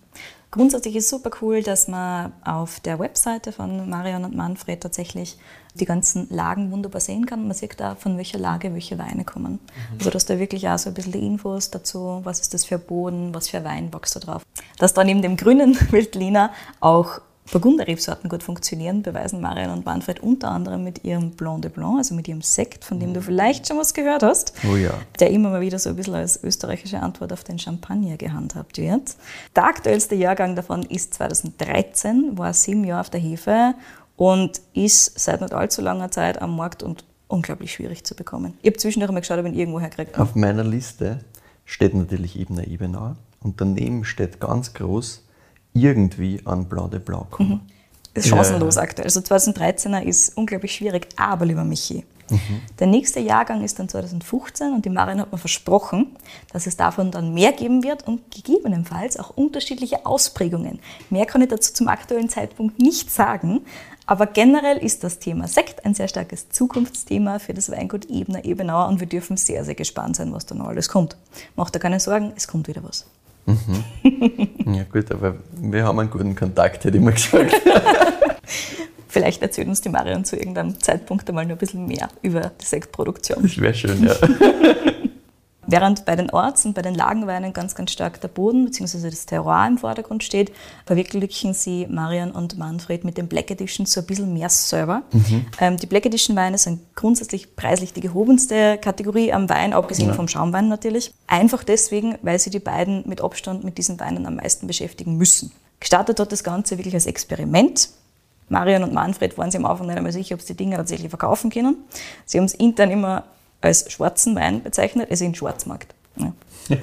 Grundsätzlich ist super cool, dass man auf der Webseite von Marion und Manfred tatsächlich die ganzen Lagen wunderbar sehen kann. Man sieht da, von welcher Lage welche Weine kommen. Also dass da wirklich auch so ein bisschen die Infos dazu, was ist das für Boden, was für Wein wächst da drauf. Dass da neben dem grünen (laughs) Veltliner auch Burgunderrebsorten gut funktionieren, beweisen Marion und Manfred unter anderem mit ihrem Blanc de Blanc, also mit ihrem Sekt, von dem du vielleicht schon was gehört hast Oh ja. der immer mal wieder so ein bisschen als österreichische Antwort auf den Champagner gehandhabt wird. Der aktuellste Jahrgang davon ist 2013, war sieben Jahre auf der Hefe und ist seit nicht allzu langer Zeit am Markt und unglaublich schwierig zu bekommen. Ich habe zwischendurch mal geschaut, ob ich ihn irgendwo herkriege. Auf meiner Liste steht natürlich Ebner Ebenauer und daneben steht ganz groß irgendwie an Blanc de Blanc kommen. ist chancenlos aktuell. Also 2013er ist unglaublich schwierig, aber lieber Michi. Der nächste Jahrgang ist dann 2015 und die Marin hat mir versprochen, dass es davon dann mehr geben wird und gegebenenfalls auch unterschiedliche Ausprägungen. Mehr kann ich dazu zum aktuellen Zeitpunkt nicht sagen, aber generell ist das Thema Sekt ein sehr starkes Zukunftsthema für das Weingut Ebner Ebenauer und wir dürfen sehr, sehr gespannt sein, was da noch alles kommt. Macht dir keine Sorgen, es kommt wieder was. Ja gut, aber wir haben einen guten Kontakt, hätte ich mal gesagt. (laughs) Vielleicht erzählt uns die Marion zu irgendeinem Zeitpunkt einmal noch ein bisschen mehr über die Sektproduktion. Das wäre schön, ja. (laughs) Während bei den Orts- und bei den Lagenweinen ganz, ganz stark der Boden bzw. das Terroir im Vordergrund steht, verwirklichen sie Marion und Manfred mit den Black Editions so ein bisschen mehr selber. Ähm, die Black Edition Weine sind grundsätzlich preislich die gehobenste Kategorie am Wein, abgesehen vom Schaumwein natürlich. Einfach deswegen, weil sie die beiden mit Abstand mit diesen Weinen am meisten beschäftigen müssen. Gestartet hat das Ganze wirklich als Experiment. Marion und Manfred waren sich am Anfang nicht einmal sicher, ob sie die Dinge tatsächlich verkaufen können. Sie haben es intern immer als schwarzen Wein bezeichnet, also in Schwarzmarkt. Ja. (laughs)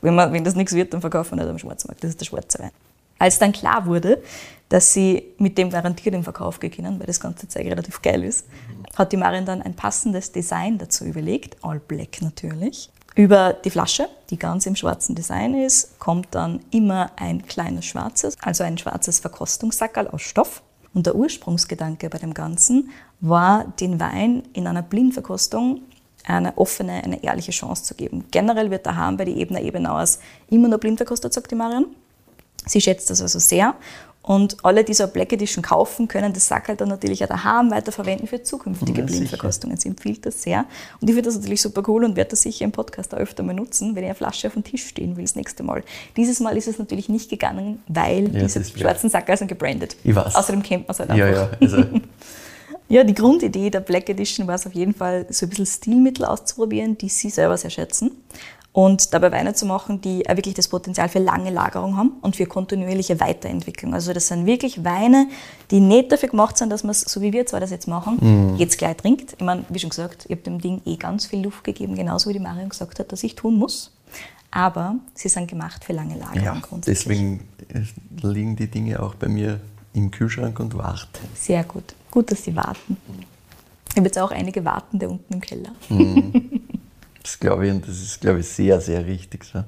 wenn, man, wenn das nichts wird, dann verkaufen wir nicht am Schwarzmarkt. Das ist der schwarze Wein. Als dann klar wurde, dass sie mit dem garantiert in Verkauf gehen können, weil das ganze Zeug relativ geil ist, hat die Marion dann ein passendes Design dazu überlegt, all black natürlich. Über die Flasche, die ganz im schwarzen Design ist, kommt dann immer ein kleines schwarzes, also ein schwarzes Verkostungssackerl aus Stoff. Und der Ursprungsgedanke bei dem Ganzen war, den Wein in einer Blindverkostung eine offene, eine ehrliche Chance zu geben. Generell wird daheim bei den Ebner Ebenauers immer nur blind verkostet, sagt die Marion. Sie schätzt das also sehr. Und alle, die so eine Black Edition kaufen, können das Sackerl dann natürlich auch daheim weiterverwenden für zukünftige Ja, Blindverkostungen. Sie empfiehlt das sehr. Und ich finde das natürlich super cool und werde das sicher im Podcast auch öfter mal nutzen, wenn ich eine Flasche auf dem Tisch stehen will das nächste Mal. Dieses Mal ist es natürlich nicht gegangen, weil Ja, diese schwarzen sind gebrandet. Ich weiß. Außerdem kennt man es halt einfach. Ja, ja. Also, (laughs) Ja, die Grundidee der Black Edition war es auf jeden Fall, so ein bisschen Stilmittel auszuprobieren, die sie selber sehr schätzen. und dabei Weine zu machen, die wirklich das Potenzial für lange Lagerung haben und für kontinuierliche Weiterentwicklung. Also das sind wirklich Weine, die nicht dafür gemacht sind, dass man es, so wie wir zwar das jetzt machen, Mhm. jetzt gleich trinkt. Ich meine, wie schon gesagt, ich habe dem Ding eh ganz viel Luft gegeben, genauso wie die Marion gesagt hat, dass ich tun muss. Aber sie sind gemacht für lange Lagerung Ja, deswegen äh, liegen die Dinge auch bei mir im Kühlschrank und warten. Sehr gut. Gut, dass sie warten. Ich habe jetzt auch einige Wartende unten im Keller. Das glaube ich und das ist, glaube ich, sehr, sehr richtig so.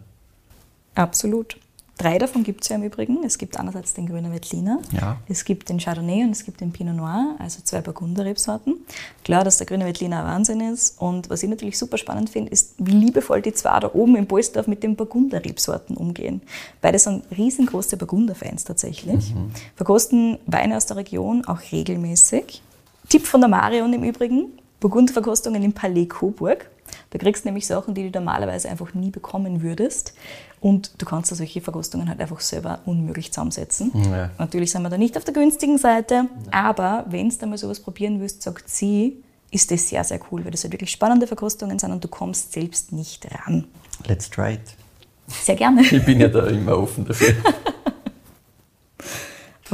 Absolut. Drei davon gibt es ja im Übrigen. Es gibt einerseits den Grüner Veltliner, Ja. es gibt den Chardonnay und es gibt den Pinot Noir, also zwei Burgunderrebsorten. Klar, dass der Grüne Veltliner ein Wahnsinn ist. Und was ich natürlich super spannend finde, ist, wie liebevoll die zwei da oben im Polsdorf mit den Burgunderrebsorten umgehen. Beide sind riesengroße Burgunderfans tatsächlich. Verkosten Weine aus der Region auch regelmäßig. Tipp von der Marion im Übrigen, Burgunderverkostungen im Palais Coburg. Da kriegst du nämlich Sachen, die du normalerweise einfach nie bekommen würdest. Und du kannst da solche Verkostungen halt einfach selber unmöglich zusammensetzen. Ja. Natürlich sind wir da nicht auf der günstigen Seite, aber wenn du da mal sowas probieren willst, sagt sie, ist das sehr, sehr cool, weil das halt wirklich spannende Verkostungen sind und du kommst selbst nicht ran. Let's try it. Sehr gerne. Ich bin ja da immer offen dafür. (laughs)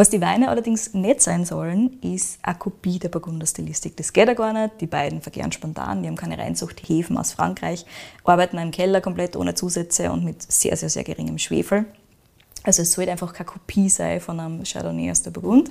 Was die Weine allerdings nicht sein sollen, ist eine Kopie der Burgunderstilistik. Das geht ja gar nicht. Die beiden verkehren spontan, die haben keine Reinzuchthäfen aus Frankreich, arbeiten im Keller komplett ohne Zusätze und mit sehr, sehr, sehr geringem Schwefel. Also es sollte einfach keine Kopie sein von einem Chardonnay aus der Burgund,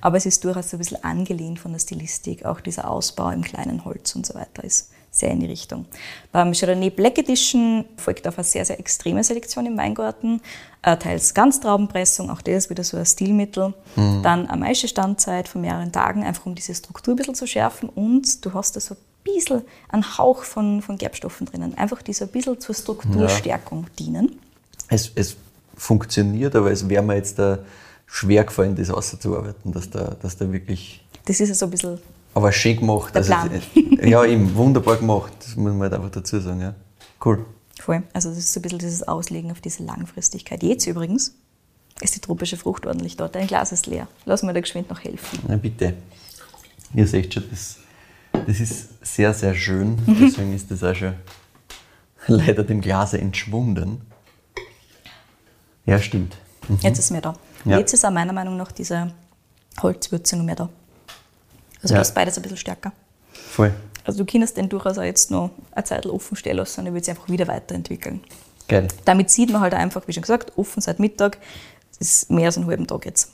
aber es ist durchaus so ein bisschen angelehnt von der Stilistik. Auch dieser Ausbau im kleinen Holz und so weiter ist sehr in die Richtung. Beim Chardonnay Black Edition folgt auf eine sehr, sehr extreme Selektion im Weingarten. Äh, teils Ganztraubenpressung, auch das ist wieder so ein Stilmittel. Dann eine Maischestandzeit von mehreren Tagen, einfach um diese Struktur ein bisschen zu schärfen. Und du hast da so ein bisschen einen Hauch von, von Gerbstoffen drinnen. Einfach die so ein bisschen zur Strukturstärkung dienen. Es, es funktioniert, aber es wäre mir jetzt da schwer gefallen, das auszuarbeiten, dass da, dass da wirklich. Das ist ja so ein bisschen Aber schön gemacht. Der also, Plan. äh, ja, eben wunderbar gemacht. Das muss man halt einfach dazu sagen. Ja. Cool. voll. Also das ist so ein bisschen dieses Auslegen auf diese Langfristigkeit. Jetzt übrigens ist die tropische Frucht ordentlich dort. Dein Glas ist leer. Lass mir da geschwind noch helfen. Na bitte. Ihr seht schon, das, das ist sehr, sehr schön. Deswegen ist das auch schon leider dem Glase entschwunden. Ja, stimmt. Jetzt ist mehr da. Ja. Jetzt ist auch meiner Meinung nach diese Holzwürzung mehr da. Also Ja. das ist beides ein bisschen stärker. Voll. Also du kannst den durchaus auch jetzt noch eine Zeit offen stehen lassen er wird sich einfach wieder weiterentwickeln. Geil. Damit sieht man halt einfach, wie schon gesagt, offen seit Mittag. Das ist mehr als einen halben Tag jetzt.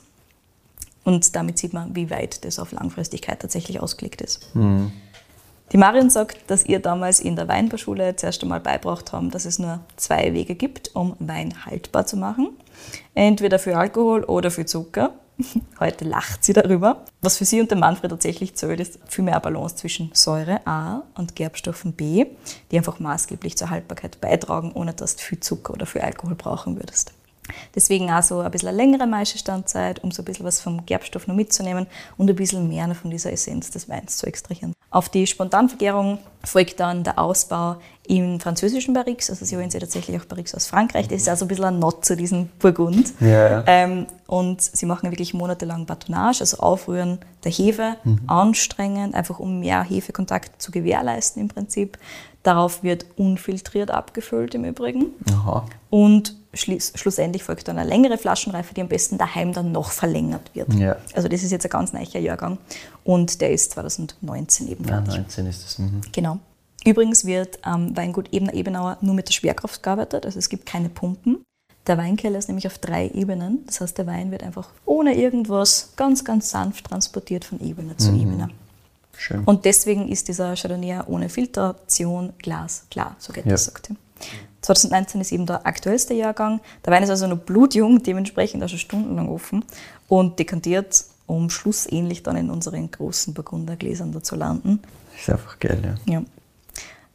Und damit sieht man, wie weit das auf Langfristigkeit tatsächlich ausgelegt ist. Die Marion sagt, dass ihr damals in der Weinbauschule zuerst einmal beibracht haben, dass es nur zwei Wege gibt, um Wein haltbar zu machen. Entweder für Alkohol oder für Zucker. (laughs) Heute lacht sie darüber. Was für sie und den Manfred tatsächlich zählt, ist viel mehr Balance zwischen Säure A und Gerbstoffen B, die einfach maßgeblich zur Haltbarkeit beitragen, ohne dass du viel Zucker oder viel Alkohol brauchen würdest. Deswegen auch so ein bisschen eine längere Maischestandzeit, um so ein bisschen was vom Gerbstoff noch mitzunehmen und ein bisschen mehr von dieser Essenz des Weins zu extrahieren. Auf die Spontanvergärung folgt dann der Ausbau im französischen Barriques, also sie holen sich tatsächlich auch Barriques aus Frankreich. Das ist auch so ein bisschen ein Not zu diesem Burgund. Ja, ja. Ähm, und sie machen wirklich monatelang Batonnage, also Aufrühren der Hefe, anstrengend, einfach um mehr Hefekontakt zu gewährleisten im Prinzip. Darauf wird unfiltriert abgefüllt im Übrigen. Aha. Und schlussendlich folgt dann eine längere Flaschenreife, die am besten daheim dann noch verlängert wird. Ja. Also das ist jetzt ein ganz neuer Jahrgang und der ist 2019 eben Ja, fertig. 19 ist das. Mhm. Genau. Übrigens wird am Weingut Ebener Ebenauer nur mit der Schwerkraft gearbeitet, also es gibt keine Pumpen. Der Weinkeller ist nämlich auf drei Ebenen, das heißt der Wein wird einfach ohne irgendwas ganz, ganz sanft transportiert von Ebene zu Ebene. Schön. Und deswegen ist dieser Chardonnay ohne Filtration glasklar, so geht Ja. das, sagt er. 2019 ist eben der aktuellste Jahrgang. Der Wein ist also noch blutjung, dementsprechend schon stundenlang offen und dekantiert, um schlussähnlich dann in unseren großen Burgundergläsern da zu landen. Ist einfach geil, ja. Ja.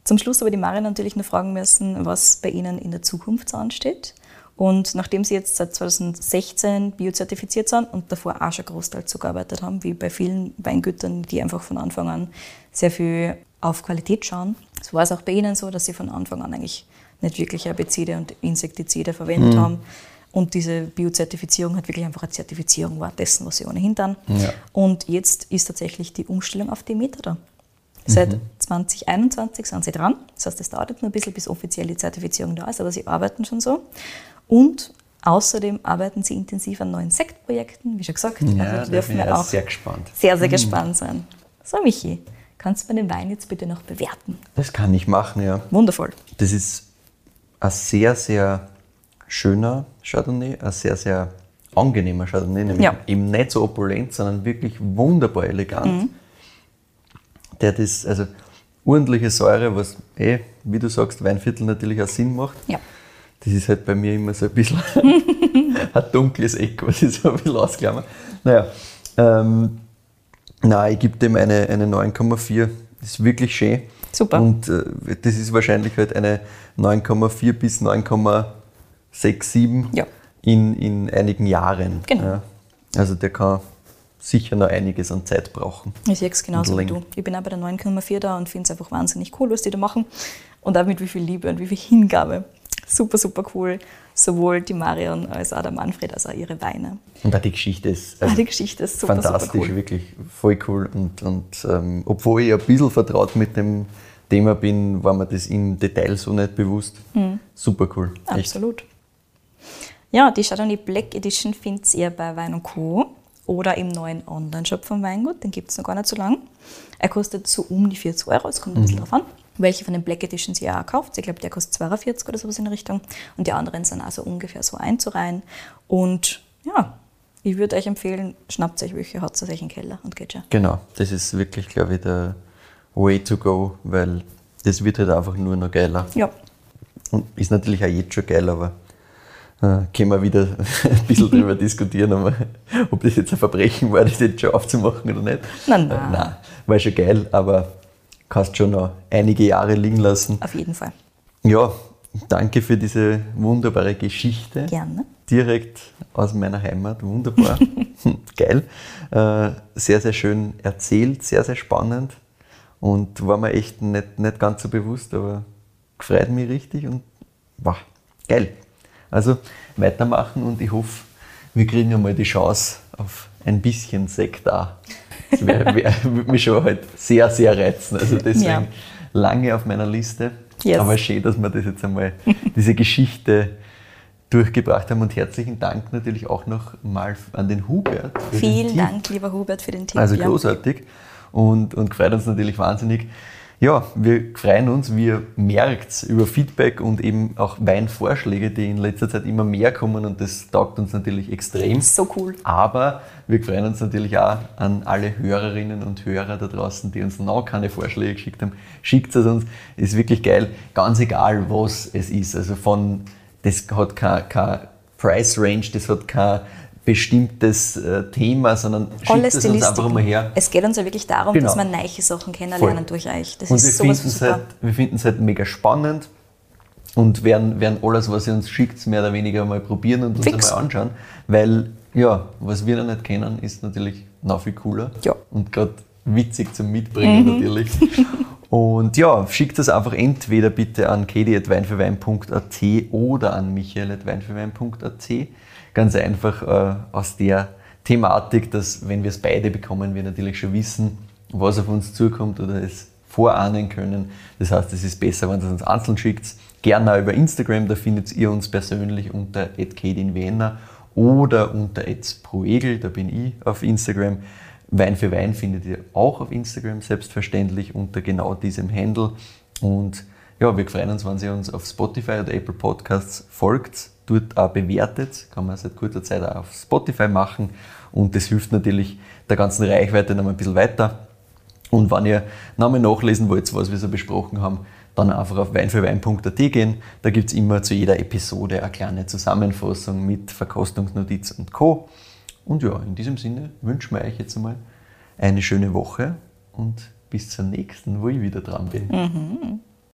Zum Schluss aber die Marion natürlich noch fragen müssen, was bei Ihnen in der Zukunft so ansteht. Und nachdem Sie jetzt seit 2016 biozertifiziert sind und davor auch schon großteils so gearbeitet haben, wie bei vielen Weingütern, die einfach von Anfang an sehr viel auf Qualität schauen, so war es auch bei Ihnen so, dass Sie von Anfang an eigentlich nicht wirklich Herbizide und Insektizide verwendet haben. Und diese Biozertifizierung hat wirklich einfach eine Zertifizierung war dessen, was Sie ohnehin dann. Ja. Und jetzt ist tatsächlich die Umstellung auf Demeter da. Seit 2021 sind sie dran. Das heißt, es dauert noch ein bisschen, bis offiziell die Zertifizierung da ist, aber sie arbeiten schon so. Und außerdem arbeiten sie intensiv an neuen Sektprojekten, wie schon gesagt. Ja, also dürfen wir auch sehr gespannt. sehr, sehr gespannt sein. So, Michi, kannst du mir den Wein jetzt bitte noch bewerten? Das kann ich machen, ja. Wundervoll. Das ist ein sehr, sehr schöner Chardonnay, ein sehr, sehr angenehmer Chardonnay, nämlich Ja. eben nicht so opulent, sondern wirklich wunderbar elegant. Der das, also ordentliche Säure, was eh, wie du sagst, Weinviertel natürlich auch Sinn macht. Ja. Das ist halt bei mir immer so ein bisschen (laughs) ein dunkles Eck, was ich so ein bisschen ausklammer. Naja, ähm, nein, ich gebe dem eine, eine 9,4. Das ist wirklich schön. Super. Und äh, das ist wahrscheinlich halt eine 9,4 bis 9,67 Ja. in, in einigen Jahren. Genau. Ja. Also der kann sicher noch einiges an Zeit brauchen. Ich sehe es genauso wie du. Ich bin auch bei der 9,4 da und finde es einfach wahnsinnig cool, was die da machen. Und auch mit wie viel Liebe und wie viel Hingabe. Super, super cool. Sowohl die Marion als auch der Manfred, als auch ihre Weine. Und auch die Geschichte ist also Ah, die Geschichte ist super, fantastisch, super cool. wirklich voll cool. Und, und ähm, obwohl ich ein bisschen vertraut mit dem Thema bin, war mir das im Detail so nicht bewusst. Super cool. Echt. Mhm. Absolut. Ja, die Chardonnay Black Edition findet ihr bei Wein Co. oder im neuen Online-Shop von Weingut. Den gibt es noch gar nicht so lang. Er kostet so um die 40 Euro. Es kommt ein bisschen drauf an, welche von den Black Editions ihr auch kauft. Ich glaube, der kostet 42 oder sowas in der Richtung. Und die anderen sind also ungefähr so einzureihen. Und ja, ich würde euch empfehlen, schnappt euch welche, haut es euch in den Keller und geht schon. Genau, das ist wirklich, glaube ich, der Way to go, weil das wird halt einfach nur noch geiler. Ja, Und ist natürlich auch jetzt schon geil, aber äh, können wir wieder (laughs) ein bisschen drüber (laughs) diskutieren, aber, ob das jetzt ein Verbrechen war, das jetzt schon aufzumachen oder nicht. Nein, nein. Äh, nein, war schon geil, aber kannst schon noch einige Jahre liegen lassen. auf jeden Fall. Ja, danke für diese wunderbare Geschichte. Gerne. Direkt aus meiner Heimat, wunderbar. (laughs) Geil. Äh, sehr, sehr schön erzählt, sehr, sehr spannend. Und war mir echt nicht, nicht ganz so bewusst, aber gefreut mich richtig und wow, geil. Also weitermachen und ich hoffe, wir kriegen einmal die Chance auf ein bisschen Sekt auch. Das wär, (laughs) wär, würde mich schon halt sehr, sehr reizen. Also deswegen Ja. lange auf meiner Liste. Yes. Aber schön, dass wir das jetzt einmal, diese Geschichte durchgebracht haben. Und herzlichen Dank natürlich auch noch mal an den Hubert. den Vielen Tipp. Dank, lieber Hubert, für den Tipp. Also ja. Und, und freut uns natürlich wahnsinnig. Ja, wir freuen uns, wie ihr merkt, über Feedback und eben auch Weinvorschläge, die in letzter Zeit immer mehr kommen und das taugt uns natürlich extrem. So cool. Aber wir freuen uns natürlich auch an alle Hörerinnen und Hörer da draußen, die uns noch keine Vorschläge geschickt haben. Schickt es uns, ist wirklich geil, ganz egal was es ist. Also von, das hat kein, kein Price Range, das hat kein bestimmtes äh, Thema, sondern schickt es uns einfach mal her. Es geht uns ja wirklich darum, Genau. dass wir neue Sachen kennenlernen Voll. durch euch. Das Und wir ist sowas finden halt, wir finden es halt mega spannend und werden, werden alles, was ihr uns schickt, mehr oder weniger mal probieren und uns Fix. einmal anschauen. Weil, ja, was wir noch nicht kennen, ist natürlich noch viel cooler. Ja. Und gerade witzig zum Mitbringen natürlich. (laughs) Und ja, schickt das einfach entweder bitte an kedi.weinfürwein.at oder an michael.weinfürwein.at. Ganz einfach äh, aus der Thematik, dass wenn wir es beide bekommen, wir natürlich schon wissen, was auf uns zukommt oder es vorahnen können. Das heißt, es ist besser, wenn ihr es uns einzeln schickt. Gerne auch über Instagram, da findet ihr uns persönlich unter @kedinwiener oder unter @proegel, da bin ich auf Instagram. Wein für Wein findet ihr auch auf Instagram selbstverständlich unter genau diesem Handle. Und ja, wir freuen uns, wenn ihr uns auf Spotify oder Apple Podcasts folgt, dort auch bewertet. Kann man seit kurzer Zeit auch auf Spotify machen. Und das hilft natürlich der ganzen Reichweite noch ein bisschen weiter. Und wenn ihr nochmal nachlesen wollt, was wir so besprochen haben, dann einfach auf weinfürwein.at gehen. Da gibt es immer zu jeder Episode eine kleine Zusammenfassung mit Verkostungsnotiz und Co. Und ja, in diesem Sinne wünschen wir euch jetzt einmal eine schöne Woche und bis zur nächsten, wo ich wieder dran bin.